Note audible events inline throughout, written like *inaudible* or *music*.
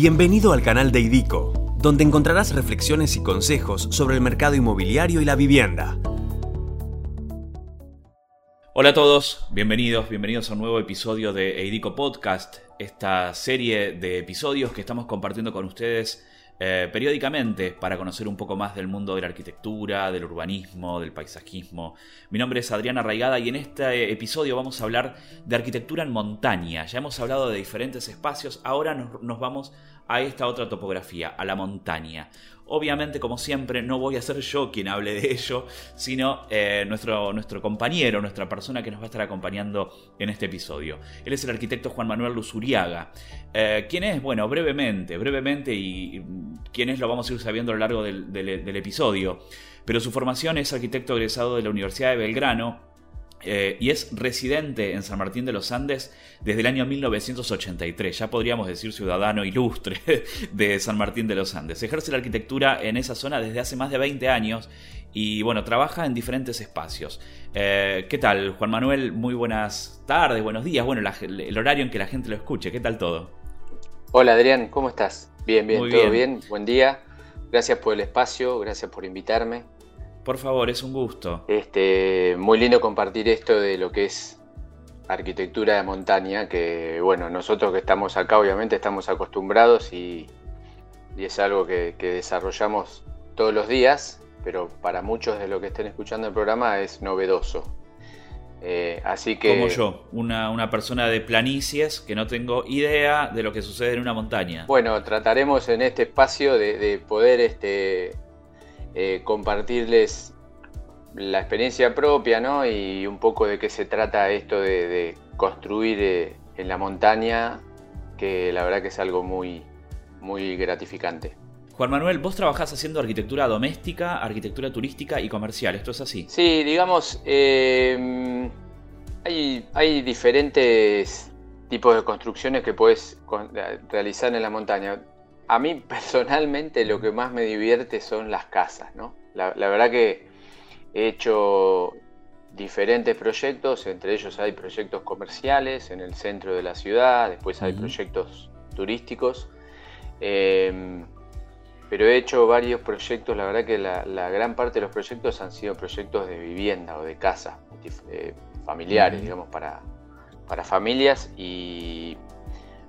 Bienvenido al canal de IDICO, donde encontrarás reflexiones y consejos sobre el mercado inmobiliario y la vivienda. Hola a todos, bienvenidos, bienvenidos a un nuevo episodio de Eidico Podcast, esta serie de episodios que estamos compartiendo con ustedes eh, periódicamente para conocer un poco más del mundo de la arquitectura, del urbanismo, del paisajismo. Mi nombre es Adriana Raigada y en este episodio vamos a hablar de arquitectura en montaña. Ya hemos hablado de diferentes espacios, ahora nos vamos a esta otra topografía, a la montaña. Obviamente, como siempre, no voy a ser yo quien hable de ello, sino eh, nuestro, nuestro compañero, nuestra persona que nos va a estar acompañando en este episodio. Él es el arquitecto Juan Manuel Luzuriaga. Eh, ¿Quién es? Bueno, brevemente, brevemente, y, quién es lo vamos a ir sabiendo a lo largo del, del episodio. Pero su formación es arquitecto egresado de la Universidad de Belgrano, eh, y es residente en San Martín de los Andes desde el año 1983, ya podríamos decir ciudadano ilustre *laughs* de San Martín de los Andes. Ejerce la arquitectura en esa zona desde hace más de 20 años y bueno, trabaja en diferentes espacios. Eh, ¿Qué tal, Juan Manuel? Muy buenas tardes, buenos días, bueno, el horario en que la gente lo escuche, ¿qué tal todo? Hola Adrián, ¿cómo estás? Bien, bien, todo bien, buen día. Gracias por el espacio, gracias por invitarme. Por favor, es un gusto. Este, muy lindo compartir esto de lo que es arquitectura de montaña, que bueno, nosotros que estamos acá obviamente estamos acostumbrados y, es algo que, desarrollamos todos los días, pero para muchos de los que estén escuchando el programa es novedoso. Eh, así que... Como yo, una, persona de planicies que no tengo idea de lo que sucede en una montaña. Bueno, trataremos en este espacio de, de poder este, eh, compartirles la experiencia propia, ¿no? Y un poco de qué se trata esto de, construir eh, en la montaña, que la verdad que es algo muy, muy gratificante. Juan Manuel, vos trabajás haciendo arquitectura doméstica, arquitectura turística y comercial, ¿esto es así? Sí, digamos, em, hay, hay diferentes tipos de construcciones que puedes realizar en la montaña a mí *laughs* personalmente lo que más me divierte son las casas, ¿no? La, verdad que he hecho diferentes proyectos, entre ellos hay proyectos comerciales en el centro de la ciudad, después hay proyectos turísticos, em, pero he hecho varios proyectos, la verdad que la, gran parte de los proyectos han sido proyectos de vivienda o de casa, eh, familiares, digamos, para, para familias y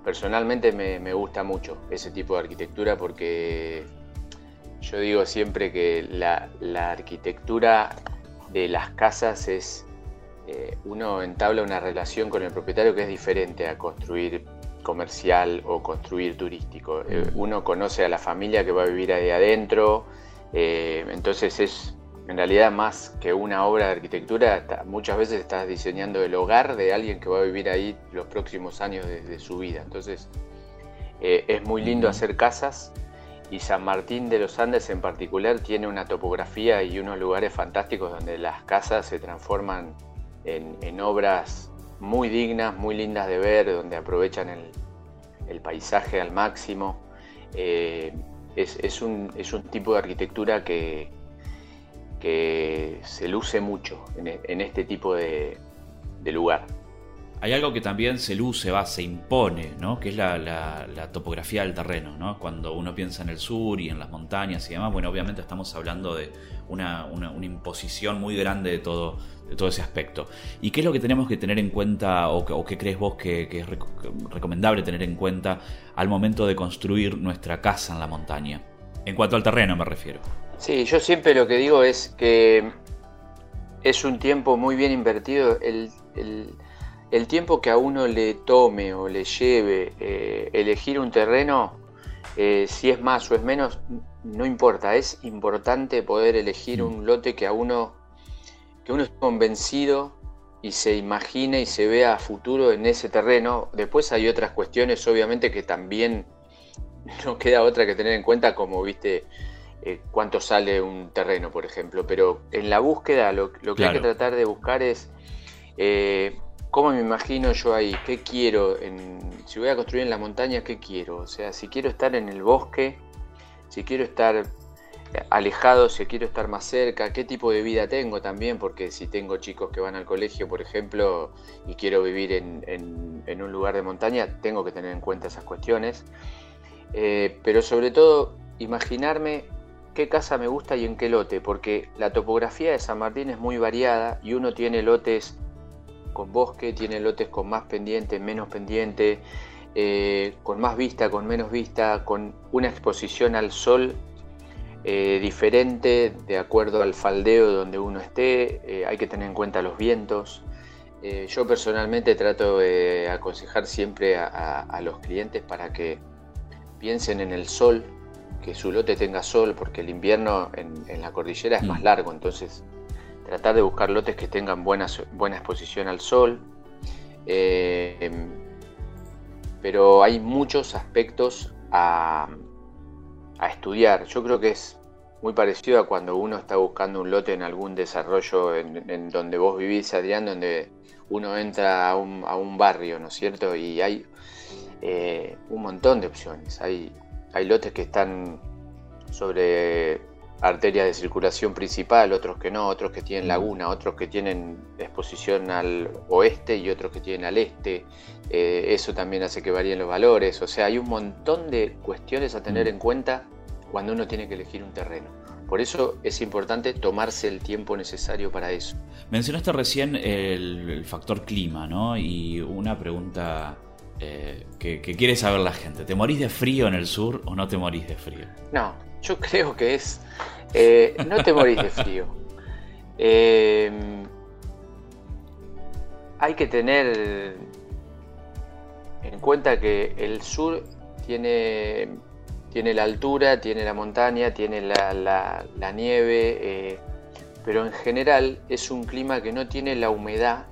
personalmente me, gusta mucho ese tipo de arquitectura porque yo digo siempre que la, arquitectura de las casas es, eh, uno entabla una relación con el propietario que es diferente a construir comercial o construir turístico. Eh, uno conoce a la familia que va a vivir ahí adentro, eh, entonces es en realidad más que una obra de arquitectura, muchas veces estás diseñando el hogar de alguien que va a vivir ahí los próximos años de, su vida. Entonces eh, es muy lindo hacer casas y San Martín de los Andes en particular tiene una topografía y unos lugares fantásticos donde las casas se transforman en, obras muy dignas, muy lindas de ver, donde aprovechan el, paisaje al máximo. Eh, es, un, es un tipo de arquitectura que, que se luce mucho en, e, este tipo de, lugar. Hay algo que también se luce, va, se impone, ¿no? que es la, topografía del terreno. ¿no? Cuando uno piensa en el sur y en las montañas y demás, bueno, obviamente estamos hablando de una, imposición muy grande de todo, ese aspecto. ¿Y qué es lo que tenemos que tener en cuenta o, qué crees vos que es recomendable tener en cuenta al momento de construir nuestra casa en la montaña? En cuanto al terreno me refiero. Sí, yo siempre lo que digo es que es un tiempo muy bien invertido. El, tiempo que a uno le tome o le lleve eh, elegir un terreno, eh, si es más o es menos, no importa. Es importante poder elegir un lote que a uno, que uno esté convencido y se imagine y se vea a futuro en ese terreno. Después hay otras cuestiones, obviamente, que también *laughs* no queda otra que tener en cuenta, como viste eh, cuánto sale un terreno, por ejemplo. Pero en la búsqueda lo, que hay que tratar de buscar es eh, cómo me imagino yo ahí, qué quiero, si voy a construir en la montaña, qué quiero. O sea, si quiero estar en el bosque, si quiero estar alejado, si quiero estar más cerca, qué tipo de vida tengo también, porque si tengo chicos que van al colegio, por ejemplo, y quiero vivir en un lugar de montaña, tengo que tener en cuenta esas cuestiones. Eh, pero sobre todo, imaginarme qué casa me gusta y en qué lote, porque la topografía de San Martín es muy variada y uno tiene lotes con bosque, tiene lotes con más pendiente, menos pendiente, eh, con más vista, con menos vista, con una exposición al sol eh, diferente de acuerdo al faldeo donde uno esté, hay que tener en cuenta los vientos. yo personalmente trato de aconsejar siempre a los clientes para que piensen en el sol, que su lote tenga sol, porque el invierno en, la cordillera es más mm. largo, entonces tratar de buscar lotes que tengan buena, buena exposición al sol. Eh, pero hay muchos aspectos a, estudiar. Yo creo que es muy parecido a cuando uno está buscando un lote en algún desarrollo en, donde vos vivís, Adrián, donde uno entra a un, a un barrio, ¿no es cierto? Y hay eh, un montón de opciones. Hay, hay lotes que están sobre arterias de circulación principal, otros que no, otros que tienen laguna, otros que tienen exposición al oeste y otros que tienen al este. Eh, eso también hace que varíen los valores. O sea, hay un montón de cuestiones a tener en cuenta cuando uno tiene que elegir un terreno. Por eso es importante tomarse el tiempo necesario para eso. Mencionaste recién el, factor clima, ¿no? Y una pregunta eh, que, quiere saber la gente. ¿Te morís de frío en el sur o no te morís de frío? No, yo creo que es... Eh, no te morís de frío. Eh, hay que tener en cuenta que el sur tiene, tiene la altura, tiene la montaña, tiene la, la nieve, pero en general es un clima que no tiene la humedad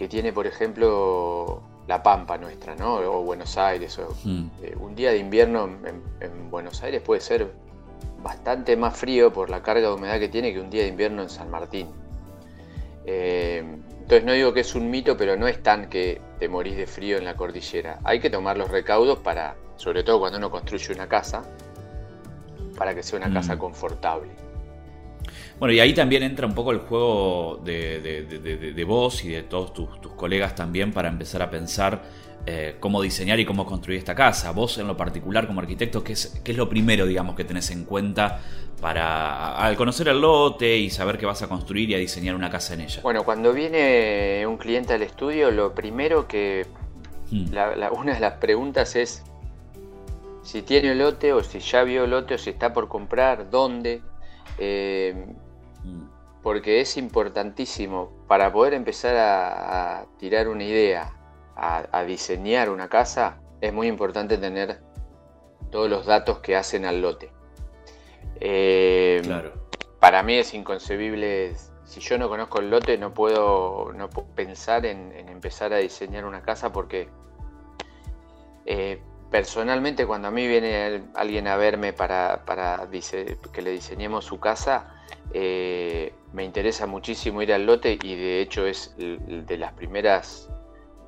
que tiene, por ejemplo, la Pampa nuestra, ¿no? O Buenos Aires. Hmm. Eh, un día de invierno en, Buenos Aires puede ser bastante más frío por la carga de humedad que tiene que un día de invierno en San Martín. Eh, entonces no digo que es un mito, pero no es tan que te morís de frío en la cordillera. Hay que tomar los recaudos para, sobre todo cuando uno construye una casa, para que sea una casa hmm. confortable. Bueno, y ahí también entra un poco el juego de, vos y de todos tus, colegas también para empezar a pensar eh, cómo diseñar y cómo construir esta casa. Vos en lo particular como arquitecto, ¿qué es, qué es lo primero, digamos, que tenés en cuenta para al conocer el lote y saber que vas a construir y a diseñar una casa en ella? Bueno, cuando viene un cliente al estudio, lo primero que... Hmm. una de las preguntas es si tiene el lote o si ya vio el lote o si está por comprar, dónde. Eh, porque es importantísimo para poder empezar a, tirar una idea, a, diseñar una casa, es muy importante tener todos los datos que hacen al lote. Eh, para mí es inconcebible, si yo no conozco el lote no puedo, no pensar en, empezar a diseñar una casa porque eh, personalmente cuando a mí viene alguien a verme para, que le diseñemos su casa, eh, me interesa muchísimo ir al lote y de hecho es de las primeras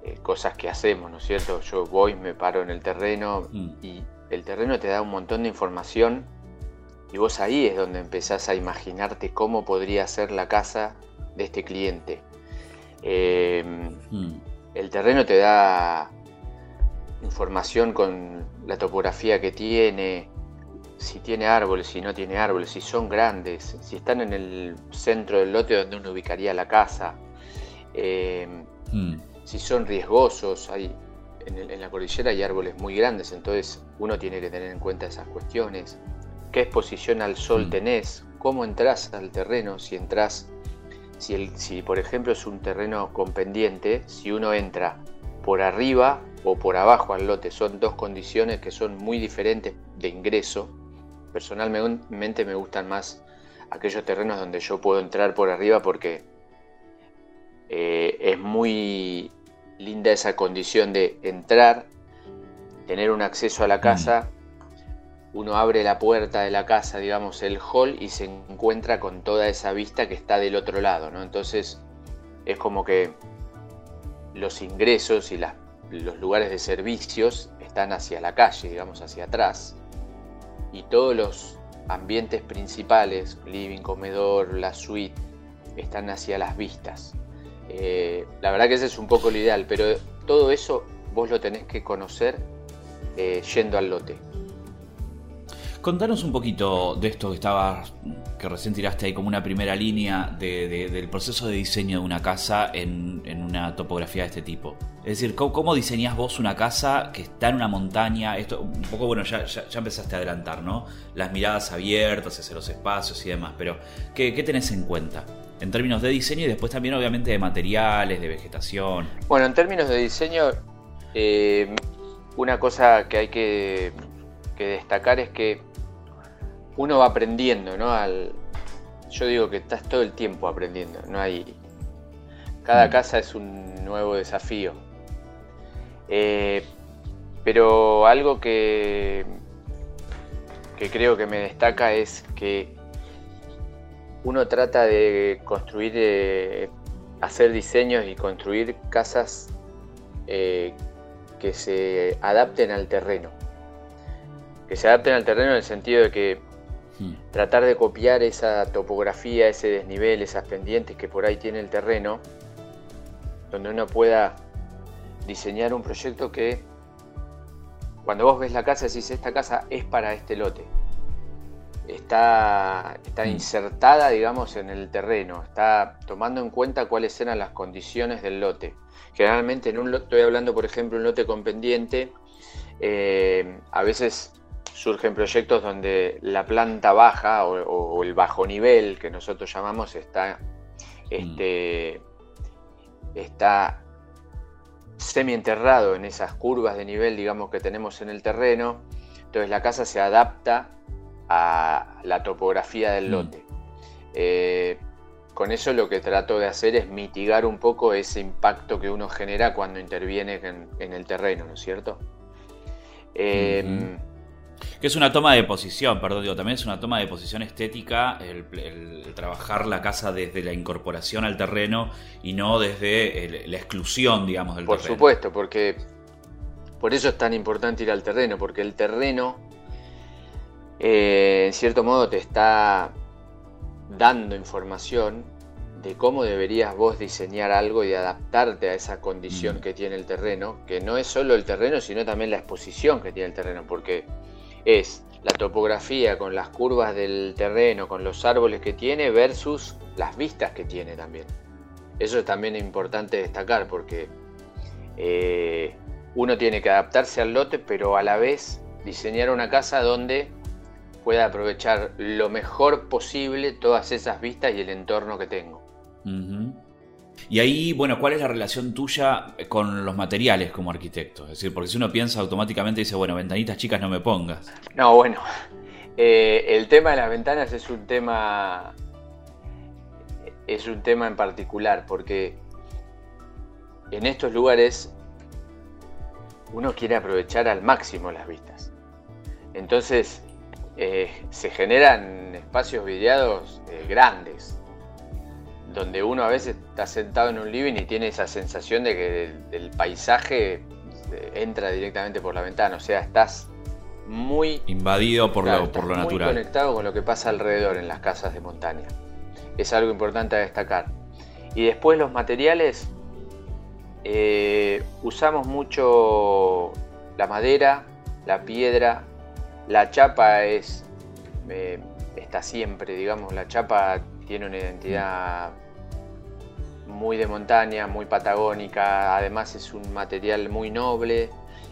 eh, cosas que hacemos, ¿no es cierto? Yo voy, me paro en el terreno mm. y el terreno te da un montón de información y vos ahí es donde empezás a imaginarte cómo podría ser la casa de este cliente. Eh, mm. El terreno te da información con la topografía que tiene, si tiene árboles, si no tiene árboles, si son grandes, si están en el centro del lote donde uno ubicaría la casa, eh, mm. si son riesgosos, hay, en, la cordillera hay árboles muy grandes, entonces uno tiene que tener en cuenta esas cuestiones. ¿Qué exposición al sol mm. tenés? ¿Cómo entras al terreno? Si entras, si, el, si por ejemplo es un terreno con pendiente, si uno entra por arriba o por abajo al lote. Son dos condiciones que son muy diferentes de ingreso. Personalmente me gustan más aquellos terrenos donde yo puedo entrar por arriba porque eh, es muy linda esa condición de entrar, tener un acceso a la casa, uno abre la puerta de la casa, digamos el hall, y se encuentra con toda esa vista que está del otro lado, ¿no? Entonces es como que los ingresos y las los lugares de servicios están hacia la calle, digamos, hacia atrás. Y todos los ambientes principales, living, comedor, la suite, están hacia las vistas. Eh, la verdad que ese es un poco lo ideal, pero todo eso vos lo tenés que conocer eh, yendo al lote. Contanos un poquito de esto que estabas, que recién tiraste ahí como una primera línea del proceso de diseño de una casa en, una topografía de este tipo. Es decir, ¿cómo, diseñás vos una casa que está en una montaña? Esto, un poco, bueno, ya, ya, empezaste a adelantar, ¿no? Las miradas abiertas hacia los espacios y demás, pero ¿qué, qué tenés en cuenta? en términos de diseño y después también obviamente de materiales, de vegetación. Bueno, en términos de diseño, eh, una cosa que hay que, destacar es que uno va aprendiendo, ¿no? Al, yo digo que estás todo el tiempo aprendiendo, no hay... Cada mm. casa es un nuevo desafío. Eh, pero algo que, que creo que me destaca es que uno trata de construir, eh, hacer diseños y construir casas eh, que se adapten al terreno. Que se adapten al terreno en el sentido de que. Tratar de copiar esa topografía, ese desnivel, esas pendientes que por ahí tiene el terreno, donde uno pueda diseñar un proyecto que cuando vos ves la casa decís esta casa es para este lote está, está mm. insertada, digamos, en el terreno, está tomando en cuenta cuáles eran las condiciones del lote. Generalmente, en un lote, estoy hablando, por ejemplo, un lote con pendiente, eh, a veces surgen proyectos donde la planta baja o, el bajo nivel, que nosotros llamamos, está, este, está semienterrado en esas curvas de nivel, digamos, que tenemos en el terreno. Entonces la casa se adapta a la topografía del mm. lote. Eh, con eso lo que trato de hacer es mitigar un poco ese impacto que uno genera cuando interviene en, el terreno, ¿no es cierto? Em, que es una toma de posición, perdón, digo, también es una toma de posición estética el, trabajar la casa desde la incorporación al terreno y no desde la exclusión, digamos, del terreno. Por supuesto, porque por eso es tan importante ir al terreno, porque el terreno eh, en cierto modo te está dando información de cómo deberías vos diseñar algo y adaptarte a esa condición mm. que tiene el terreno, que no es solo el terreno, sino también la exposición que tiene el terreno, porque es la topografía con las curvas del terreno, con los árboles que tiene versus las vistas que tiene también. Eso es también importante destacar porque eh, uno tiene que adaptarse al lote, pero a la vez diseñar una casa donde pueda aprovechar lo mejor posible todas esas vistas y el entorno que tengo. Y ahí, bueno, ¿cuál es la relación tuya con los materiales como arquitecto? Es decir, porque si uno piensa automáticamente dice, bueno, ventanitas chicas no me pongas. No, bueno, eh, el tema de las ventanas es un tema, es un tema en particular, porque en estos lugares uno quiere aprovechar al máximo las vistas. Entonces, eh, se generan espacios vidriados eh, grandes, donde uno a veces está sentado en un living y tiene esa sensación de que el, paisaje eh, entra directamente por la ventana, o sea, estás muy invadido por lo, por lo natural. Muy conectado con lo que pasa alrededor en las casas de montaña. Es algo importante a destacar. Y después los materiales, usamos mucho la madera, la piedra, la chapa es eh, está siempre, digamos, la chapa tiene una identidad muy de montaña, muy patagónica, además es un material muy noble,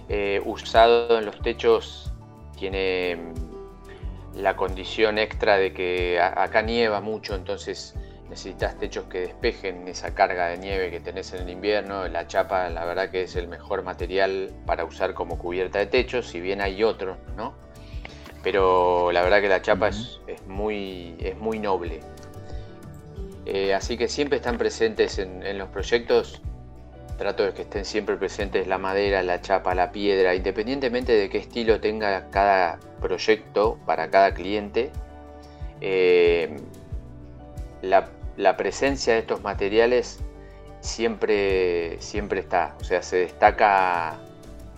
eh, usado en los techos tiene mm, la condición extra de que acá nieva mucho, entonces necesitas techos que despejen esa carga de nieve que tenés en el invierno. La chapa, la verdad que es el mejor material para usar como cubierta de techos, si bien hay otros, ¿no? pero la verdad que la chapa es, muy, es muy noble. Eh, así que siempre están presentes en, los proyectos, trato de que estén siempre presentes la madera, la chapa, la piedra, independientemente de qué estilo tenga cada proyecto para cada cliente. Eh, la, presencia de estos materiales siempre, siempre está, o sea, se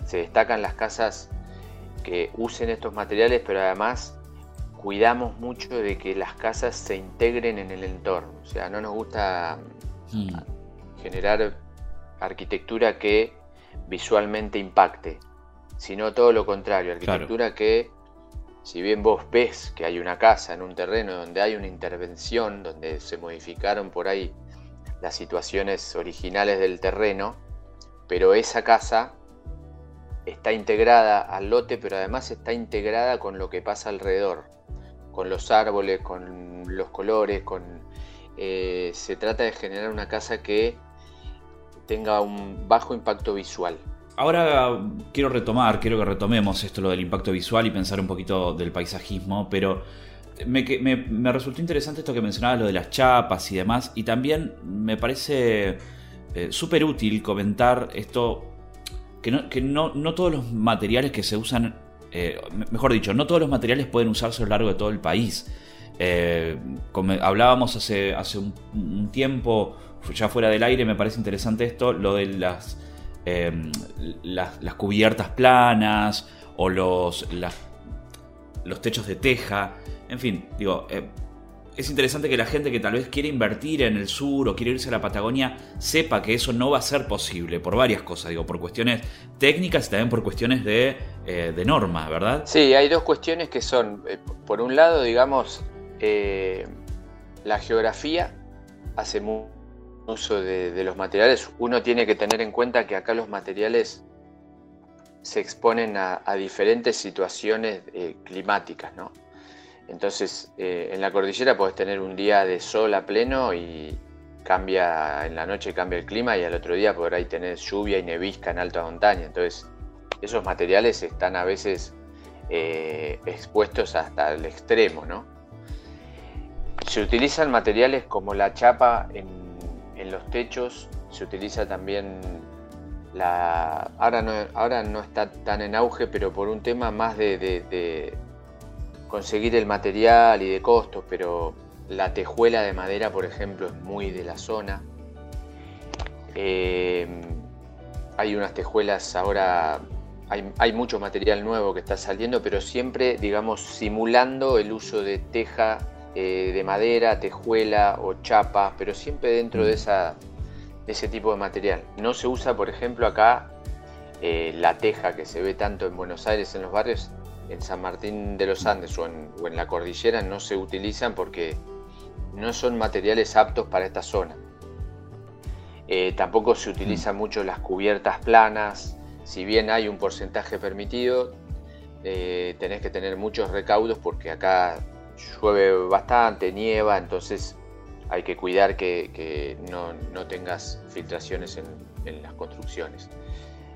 se destacan las casas que usen estos materiales, pero además cuidamos mucho de que las casas se integren en el entorno. O sea, no nos gusta mm. generar arquitectura que visualmente impacte, sino todo lo contrario, arquitectura que si bien vos ves que hay una casa en un terreno donde hay una intervención, donde se modificaron por ahí las situaciones originales del terreno, pero esa casa está integrada al lote, pero además está integrada con lo que pasa alrededor, con los árboles, con los colores, con eh, se trata de generar una casa que tenga un bajo impacto visual. Ahora quiero retomar, quiero que retomemos esto lo del impacto visual y pensar un poquito del paisajismo, pero me, resultó interesante esto que mencionabas, lo de las chapas y demás, y también me parece eh, súper útil comentar esto, que, no, no, todos los materiales que se usan, eh, mejor dicho, no todos los materiales pueden usarse a lo largo de todo el país. Eh, hablábamos hace, hace un tiempo, ya fuera del aire, me parece interesante esto, lo de las Em, las, cubiertas planas o los, los techos de teja. En fin, digo, eh, es interesante que la gente que tal vez quiere invertir en el sur o quiere irse a la Patagonia sepa que eso no va a ser posible por varias cosas, digo, por cuestiones técnicas y también por cuestiones de, eh, de norma, ¿verdad? Sí, hay dos cuestiones que son, eh, por un lado, digamos, la geografía hace mucho uso de, los materiales, uno tiene que tener en cuenta que acá los materiales se exponen a, diferentes situaciones eh, climáticas, ¿no? Entonces, eh, en la cordillera puedes tener un día de sol a pleno y cambia, en la noche cambia el clima y al otro día por ahí tener lluvia y nevisca en alta montaña. Entonces, esos materiales están a veces eh, expuestos hasta el extremo, ¿no? Se utilizan materiales como la chapa en en los techos se utiliza también la... Ahora no, ahora no está tan en auge, pero por un tema más de, conseguir el material y de costos, pero la tejuela de madera, por ejemplo, es muy de la zona. Eh, hay unas tejuelas ahora, hay, hay, mucho material nuevo que está saliendo, pero siempre, digamos, simulando el uso de teja eh, de madera, tejuela o chapa, pero siempre dentro de, esa, ese tipo de material. No se usa, por ejemplo, acá eh, la teja que se ve tanto en Buenos Aires, en los barrios, en San Martín de los Andes o en, la cordillera no se utilizan porque no son materiales aptos para esta zona. Eh, tampoco se utilizan mm. mucho las cubiertas planas, si bien hay un porcentaje permitido, tenés que tener muchos recaudos porque acá llueve bastante, nieva, entonces hay que cuidar que, no, tengas filtraciones en, las construcciones.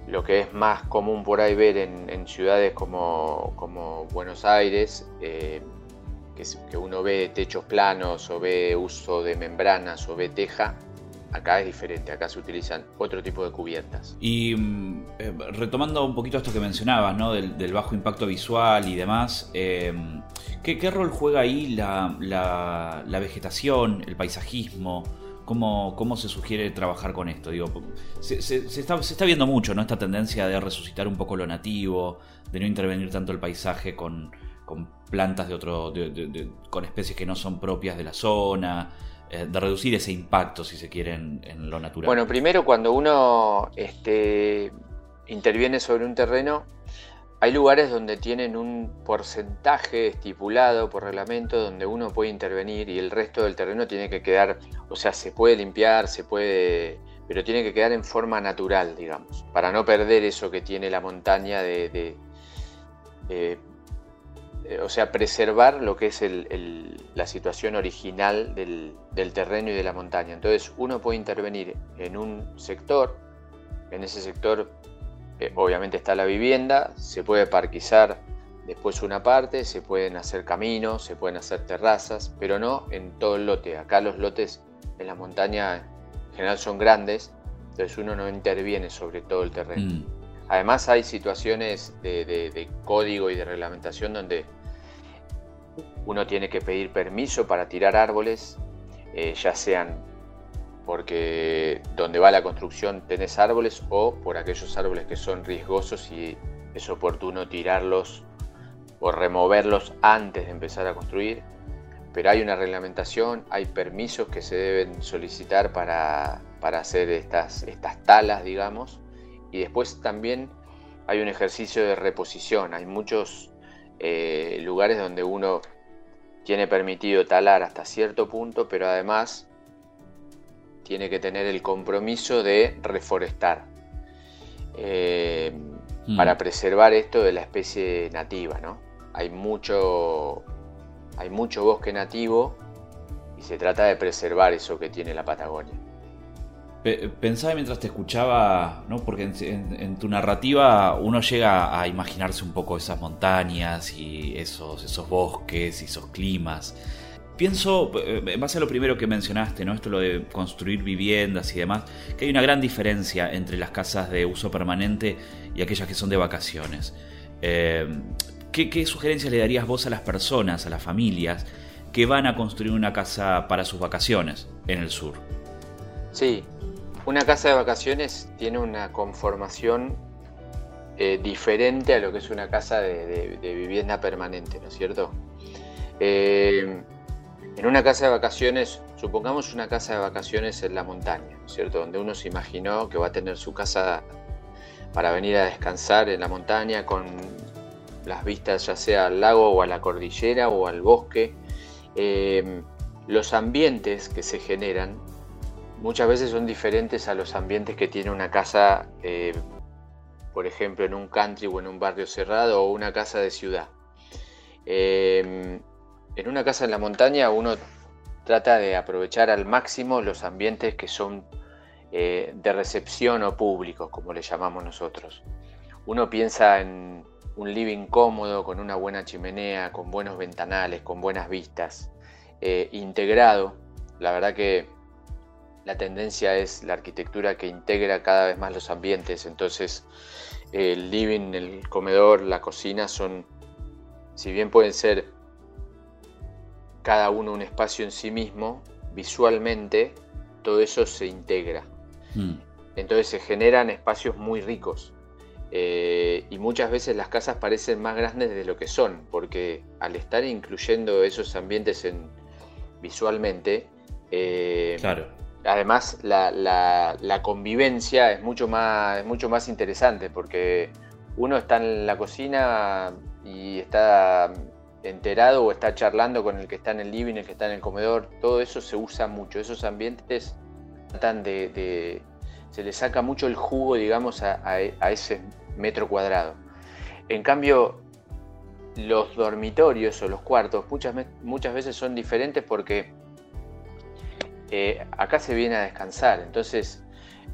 Lo que es más común por ahí ver en, ciudades como, Buenos Aires, eh, que, uno ve techos planos o ve uso de membranas o ve teja, Acá es diferente, acá se utilizan otro tipo de cubiertas. Y mm, eh, retomando un poquito esto que mencionabas, ¿no? del, bajo impacto visual y demás, eh, ¿qué, rol juega ahí la, vegetación, el paisajismo? ¿Cómo, ¿Cómo, se sugiere trabajar con esto? Digo, se, está, viendo mucho ¿no? esta tendencia de resucitar un poco lo nativo, de no intervenir tanto el paisaje con, plantas de otro, con especies que no son propias de la zona. Eh, de reducir ese impacto, si se quiere, en, lo natural? Bueno, primero cuando uno este, interviene sobre un terreno, hay lugares donde tienen un porcentaje estipulado por reglamento donde uno puede intervenir y el resto del terreno tiene que quedar, o sea, se puede limpiar, se puede, pero tiene que quedar en forma natural, digamos, para no perder eso que tiene la montaña de eh, o sea, preservar lo que es la situación original del, terreno y de la montaña. Entonces uno puede intervenir en un sector, en ese sector eh, obviamente está la vivienda, se puede parquizar después una parte, se pueden hacer caminos, se pueden hacer terrazas, pero no en todo el lote. Acá los lotes en la montaña en general son grandes, entonces uno no interviene sobre todo el terreno. Mm. Además hay situaciones de, código y de reglamentación donde uno tiene que pedir permiso para tirar árboles, eh, ya sean porque donde va la construcción tenés árboles o por aquellos árboles que son riesgosos y es oportuno tirarlos o removerlos antes de empezar a construir. Pero hay una reglamentación, hay permisos que se deben solicitar para, hacer estas, estas talas, digamos. Y después también hay un ejercicio de reposición. Hay muchos eh, lugares donde uno tiene permitido talar hasta cierto punto, pero además tiene que tener el compromiso de reforestar eh, mm. para preservar esto de la especie nativa, ¿no? Hay mucho, hay mucho bosque nativo y se trata de preservar eso que tiene la Patagonia. Pensaba mientras te escuchaba, ¿no? porque en, tu narrativa uno llega a imaginarse un poco esas montañas y esos, esos bosques y esos climas. Pienso, eh, en base a lo primero que mencionaste, ¿no? esto lo de construir viviendas y demás, que hay una gran diferencia entre las casas de uso permanente y aquellas que son de vacaciones. Eh, ¿qué, ¿Qué sugerencias le darías vos a las personas, a las familias, que van a construir una casa para sus vacaciones en el sur? Sí, una casa de vacaciones tiene una conformación eh, diferente a lo que es una casa de, vivienda permanente, ¿no es cierto? Eh, en una casa de vacaciones, supongamos una casa de vacaciones en la montaña, ¿no es cierto? Donde uno se imaginó que va a tener su casa para venir a descansar en la montaña con las vistas ya sea al lago o a la cordillera o al bosque. Eh, los ambientes que se generan muchas veces son diferentes a los ambientes que tiene una casa, eh, por ejemplo, en un country o en un barrio cerrado o una casa de ciudad. Em, en una casa en la montaña uno trata de aprovechar al máximo los ambientes que son eh, de recepción o públicos, como le llamamos nosotros. Uno piensa en un living cómodo, con una buena chimenea, con buenos ventanales, con buenas vistas, eh, integrado. La verdad que la tendencia es la arquitectura que integra cada vez más los ambientes, entonces el living, el comedor, la cocina son, si bien pueden ser cada uno un espacio en sí mismo, visualmente todo eso se integra. Hmm. Entonces se generan espacios muy ricos. Eh, y muchas veces las casas parecen más grandes de lo que son, porque al estar incluyendo esos ambientes en, visualmente, eh, claro además la, convivencia es mucho, más, mucho más interesante porque uno está en la cocina y está enterado o está charlando con el que está en el living, el que está en el comedor, todo eso se usa mucho, esos ambientes tratan de, se le saca mucho el jugo, digamos, a, ese metro cuadrado. En cambio, los dormitorios o los cuartos muchas, muchas veces son diferentes porque eh, acá se viene a descansar, entonces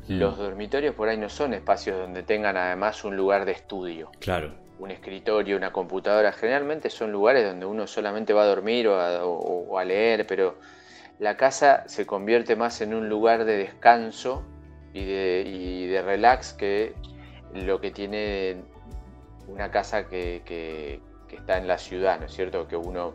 mm. los dormitorios por ahí no son espacios donde tengan además un lugar de estudio. Claro. Un escritorio, una computadora, generalmente son lugares donde uno solamente va a dormir o a, leer, pero la casa se convierte más en un lugar de descanso y de, relax que lo que tiene una casa que, que, está en la ciudad, ¿no es cierto? Que uno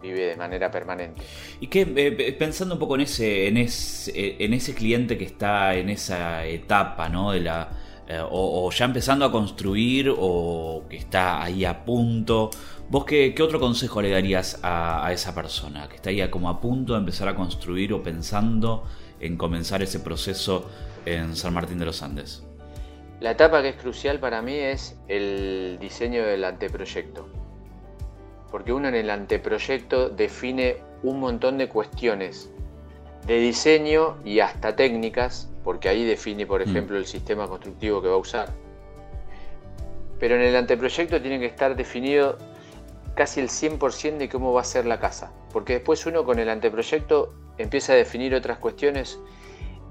vive de manera permanente. Y que eh, pensando un poco en ese, en ese, en ese cliente que está en esa etapa, ¿no? De la, eh, o, ya empezando a construir o que está ahí a punto. ¿Vos qué, otro consejo le darías a, a, esa persona que está ahí como a punto de empezar a construir o pensando en comenzar ese proceso en San Martín de los Andes? La etapa que es crucial para mí es el diseño del anteproyecto porque uno en el anteproyecto define un montón de cuestiones de diseño y hasta técnicas, porque ahí define, por mm. ejemplo, el sistema constructivo que va a usar. Pero en el anteproyecto tiene que estar definido casi el 100% de cómo va a ser la casa, porque después uno con el anteproyecto empieza a definir otras cuestiones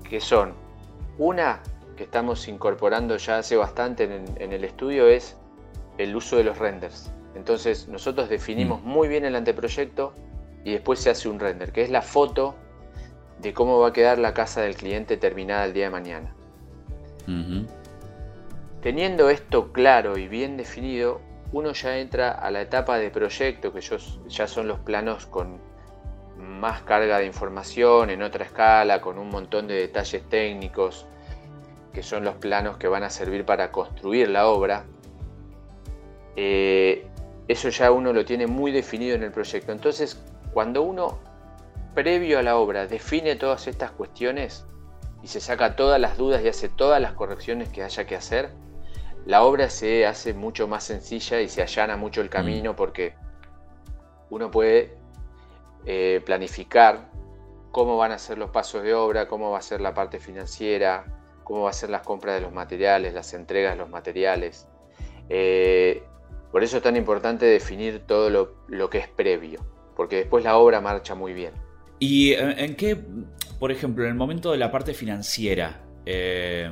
que son, una que estamos incorporando ya hace bastante en, en el estudio es el uso de los renders. Entonces nosotros definimos mm. muy bien el anteproyecto y después se hace un render, que es la foto de cómo va a quedar la casa del cliente terminada el día de mañana. Teniendo esto claro y bien definido, uno ya entra a la etapa de proyecto, que ya son los planos con más carga de información, en otra escala, con un montón de detalles técnicos, que son los planos que van a servir para construir la obra. Eh, eso ya uno lo tiene muy definido en el proyecto. Entonces, cuando uno, previo a la obra, define todas estas cuestiones y se saca todas las dudas y hace todas las correcciones que haya que hacer, la obra se hace mucho más sencilla y se allana mucho el camino porque uno puede eh, planificar cómo van a ser los pasos de obra, cómo va a ser la parte financiera, cómo va a ser las compras de los materiales, las entregas de los materiales. Eh, por eso es tan importante definir todo lo, que es previo, porque después la obra marcha muy bien. ¿Y en qué, por ejemplo, en el momento de la parte financiera, eh,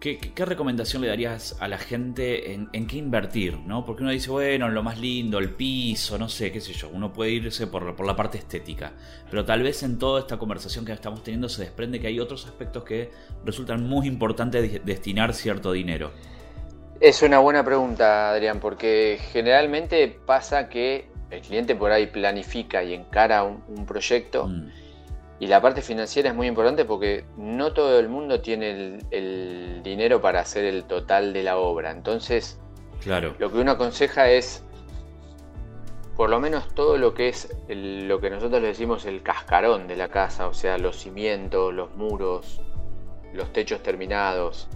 ¿qué, recomendación le darías a la gente en, qué invertir? ¿no? Porque uno dice, bueno, lo más lindo, el piso, no sé, qué sé yo, uno puede irse por, por la parte estética, pero tal vez en toda esta conversación que estamos teniendo se desprende que hay otros aspectos que resultan muy importantes destinar cierto dinero. Es una buena pregunta, Adrián, porque generalmente pasa que el cliente por ahí planifica y encara un, proyecto. Mm. Y la parte financiera es muy importante porque no todo el mundo tiene el, dinero para hacer el total de la obra. Entonces, claro. lo que uno aconseja es, por lo menos todo lo que es lo que nosotros le decimos el cascarón de la casa, o sea, los cimientos, los muros, los techos terminados.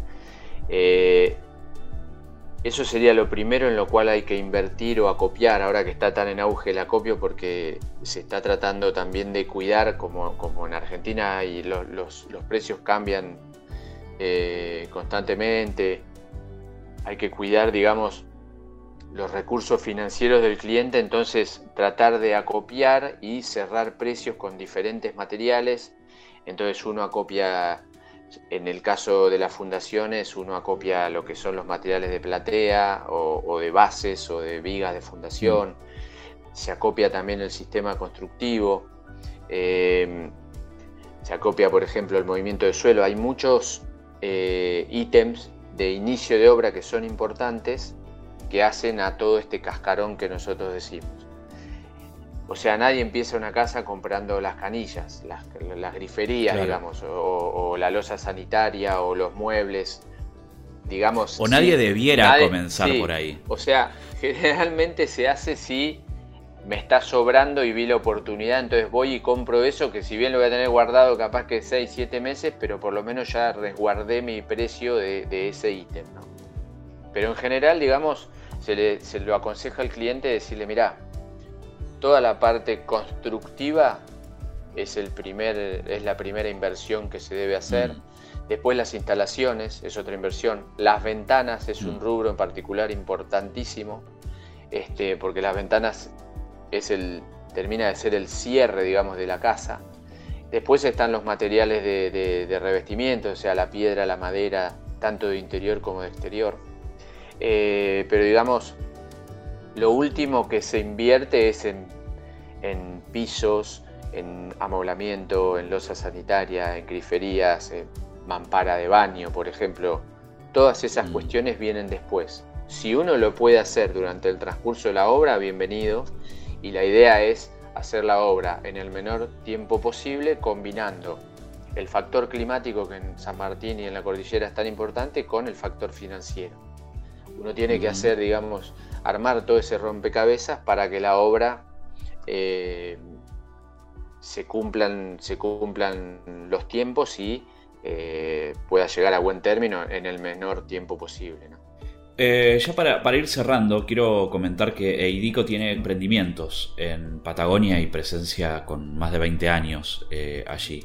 Eh, eso sería lo primero en lo cual hay que invertir o acopiar, ahora que está tan en auge el acopio, porque se está tratando también de cuidar, como, como en Argentina, y los, precios cambian eh, constantemente. Hay que cuidar, digamos, los recursos financieros del cliente, entonces tratar de acopiar y cerrar precios con diferentes materiales. Entonces uno acopia en el caso de las fundaciones, uno acopia lo que son los materiales de platea o, de bases o de vigas de fundación. Se acopia también el sistema constructivo. Em, se acopia, por ejemplo, el movimiento de suelo. Hay muchos eh, ítems de inicio de obra que son importantes que hacen a todo este cascarón que nosotros decimos. O sea, nadie empieza una casa comprando las canillas, las, griferías, digamos, o, la losa sanitaria o los muebles, digamos. O nadie debiera comenzar por ahí. O sea, *laughs* generalmente se hace si me está sobrando y vi la oportunidad, entonces voy y compro eso, que si bien lo voy a tener guardado capaz que 6, 7 meses, pero por lo menos ya resguardé mi precio de, ese ítem. ¿no? Pero en general, digamos, se, le, se lo aconseja al cliente decirle, mira, toda la parte constructiva es, el primer, es la primera inversión que se debe hacer. Mm. Después las instalaciones es otra inversión. Las ventanas es un mm. rubro en particular importantísimo, este, porque las ventanas es el, termina de ser el cierre, digamos, de la casa. Después están los materiales de, revestimiento, o sea, la piedra, la madera, tanto de interior como de exterior. Eh, pero digamos, lo último que se invierte es en, pisos, en amoblamiento, en losa sanitaria, en griferías, en mampara de baño, por ejemplo. Todas esas mm. cuestiones vienen después. Si uno lo puede hacer durante el transcurso de la obra, bienvenido. Y la idea es hacer la obra en el menor tiempo posible, combinando el factor climático que en San Martín y en la cordillera es tan importante con el factor financiero. Uno tiene que mm. hacer, digamos, armar todo ese rompecabezas para que la obra eh, se, cumplan, se cumplan los tiempos y eh, pueda llegar a buen término en el menor tiempo posible. Eh, ya para, ir cerrando, quiero comentar que Eidico tiene emprendimientos en Patagonia y presencia con más de 20 años allí.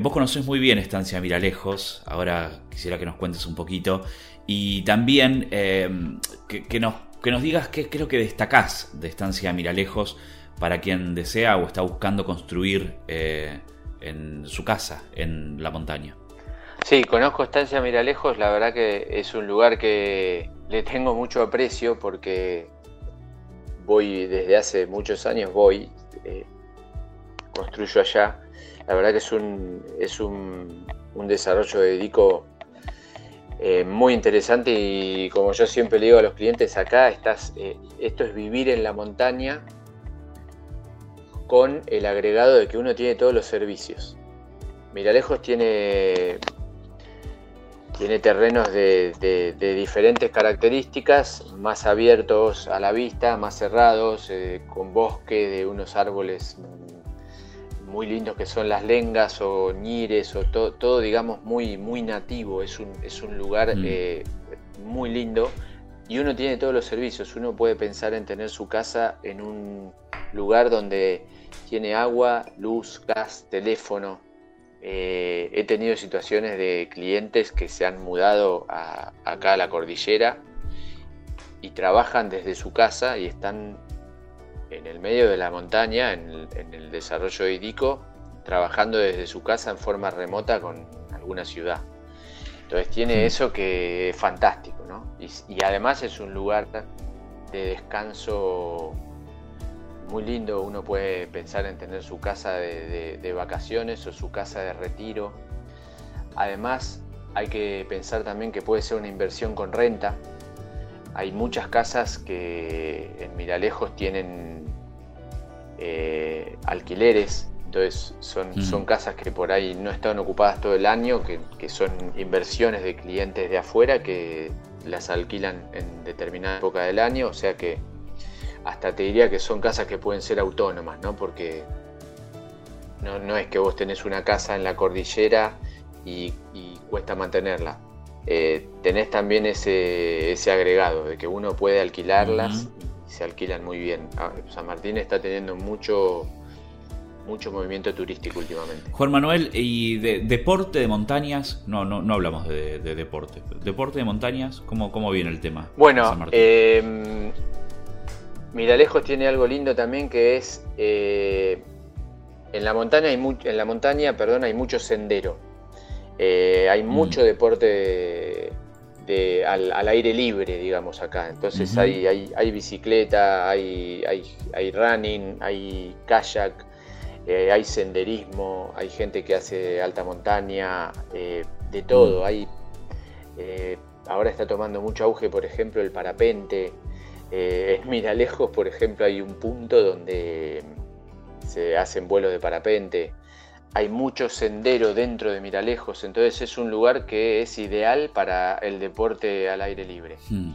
vos conocés muy bien Estancia Miralejos, ahora quisiera que nos cuentes un poquito y también que, nos que nos digas qué creo que destacás de Estancia Miralejos para quien desea o está buscando construir eh, en su casa en la montaña. Sí, conozco Estancia Miralejos, la verdad que es un lugar que le tengo mucho aprecio porque voy desde hace muchos años, voy, eh, construyo allá. La verdad que es un, es un, un desarrollo dedico eh, muy interesante y como yo siempre le digo a los clientes acá, estás, eh, esto es vivir en la montaña con el agregado de que uno tiene todos los servicios. Miralejos tiene, tiene terrenos de, diferentes características, más abiertos a la vista, más cerrados, eh, con bosque de unos árboles muy lindos que son las lengas o ñires o todo, digamos muy, muy nativo, es un, es un lugar mm. eh, muy lindo y uno tiene todos los servicios. Uno puede pensar en tener su casa en un lugar donde tiene agua, luz, gas, teléfono. Eh, he tenido situaciones de clientes que se han mudado acá a la cordillera y trabajan desde su casa y están en el medio de la montaña, en el, desarrollo de Idico, trabajando desde su casa en forma remota con alguna ciudad. Entonces tiene eso que es fantástico, ¿no? Y, además es un lugar de descanso muy lindo. Uno puede pensar en tener su casa de, vacaciones o su casa de retiro. Además, hay que pensar también que puede ser una inversión con renta. Hay muchas casas que en Miralejos tienen eh, alquileres entonces son, son casas que por ahí no están ocupadas todo el año, que, son inversiones de clientes de afuera que las alquilan en determinada época del año, o sea que hasta te diría que son casas que pueden ser autónomas, ¿no? Porque no, es que vos tenés una casa en la cordillera y, cuesta mantenerla. Eh, tenés también ese, ese, agregado de que uno puede alquilarlas y se alquilan muy bien. Ah, San Martín está teniendo mucho mucho movimiento turístico últimamente. Juan Manuel, ¿y de deporte de montañas? No, no, no hablamos de, deporte. ¿Deporte de montañas? ¿Cómo, cómo viene el tema? Bueno, eh, Miralejos tiene algo lindo también que es eh, en la montaña hay en la montaña, perdón, hay mucho sendero. Eh, hay mm. mucho deporte de, al, aire libre, digamos, acá. Entonces hay, hay, hay, bicicleta, hay, hay, hay running, hay kayak, eh, hay senderismo, hay gente que hace alta montaña, eh, de todo. Mm. Hay, eh, ahora está tomando mucho auge, por ejemplo, el parapente. en Miralejos, por ejemplo, hay un punto donde se hacen vuelos de parapente. Hay mucho sendero dentro de Miralejos, entonces es un lugar que es ideal para el deporte al aire libre. Mm.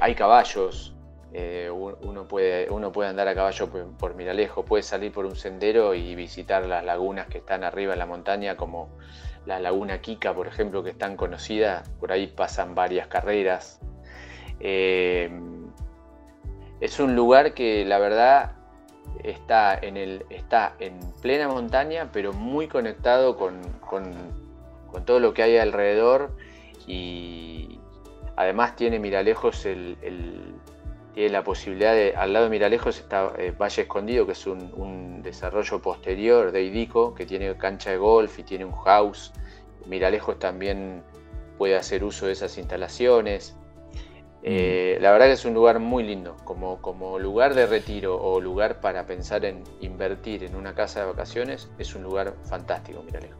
hay caballos, eh, uno, puede, uno puede andar a caballo por, Miralejo, puede salir por un sendero y visitar las lagunas que están arriba en la montaña, como la laguna Kika, por ejemplo, que es tan conocida, por ahí pasan varias carreras. Eh, es un lugar que la verdad está en, el, está en plena montaña, pero muy conectado con, todo lo que hay alrededor y además tiene Miralejos el tiene la posibilidad de, al lado de Miralejos está eh, Valle Escondido, que es un, desarrollo posterior de Idico, que tiene cancha de golf y tiene un house. Miralejos también puede hacer uso de esas instalaciones. Eh, la verdad que es un lugar muy lindo, como, como lugar de retiro o lugar para pensar en invertir en una casa de vacaciones, es un lugar fantástico, Miralejos.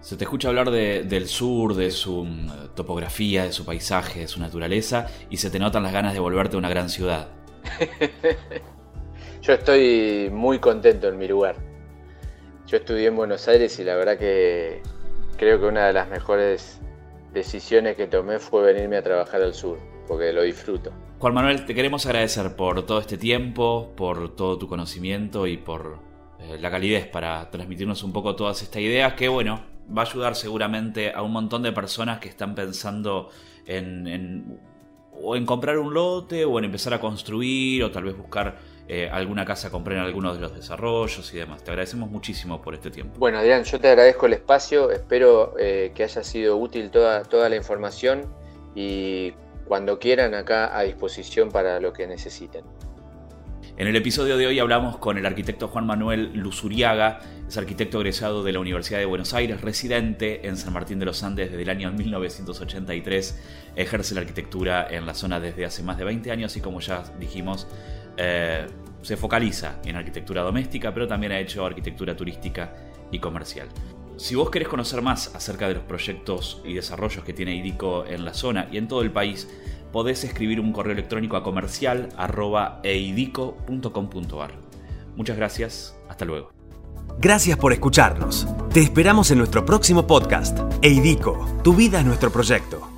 Se te escucha hablar del sur, de su mm, topografía, de su paisaje, de su naturaleza, y se te notan las ganas de volverte a una gran ciudad. *laughs* Yo estoy muy contento en mi lugar. Yo estudié en Buenos Aires y la verdad que creo que una de las mejores decisiones que tomé fue venirme a trabajar al sur, porque lo disfruto. Juan Manuel, te queremos agradecer por todo este tiempo, por todo tu conocimiento y por eh, la calidez para transmitirnos un poco todas estas ideas que, bueno, va a ayudar seguramente a un montón de personas que están pensando en, o en comprar un lote o en empezar a construir o tal vez buscar eh, alguna casa comprar en alguno de los desarrollos y demás. Te agradecemos muchísimo por este tiempo. Bueno, Adrián, yo te agradezco el espacio, espero eh, que haya sido útil toda, toda la información y cuando quieran acá a disposición para lo que necesiten. En el episodio de hoy hablamos con el arquitecto Juan Manuel Luzuriaga, es arquitecto egresado de la Universidad de Buenos Aires, residente en San Martín de los Andes desde el año 1983, ejerce la arquitectura en la zona desde hace más de 20 años y como ya dijimos, eh, se focaliza en arquitectura doméstica, pero también ha hecho arquitectura turística y comercial. Si vos querés conocer más acerca de los proyectos y desarrollos que tiene IDICO en la zona y en todo el país, podés escribir un correo electrónico a comercial.eidico.com.ar. Muchas gracias, hasta luego. Gracias por escucharnos. Te esperamos en nuestro próximo podcast. Eidico, tu vida es nuestro proyecto.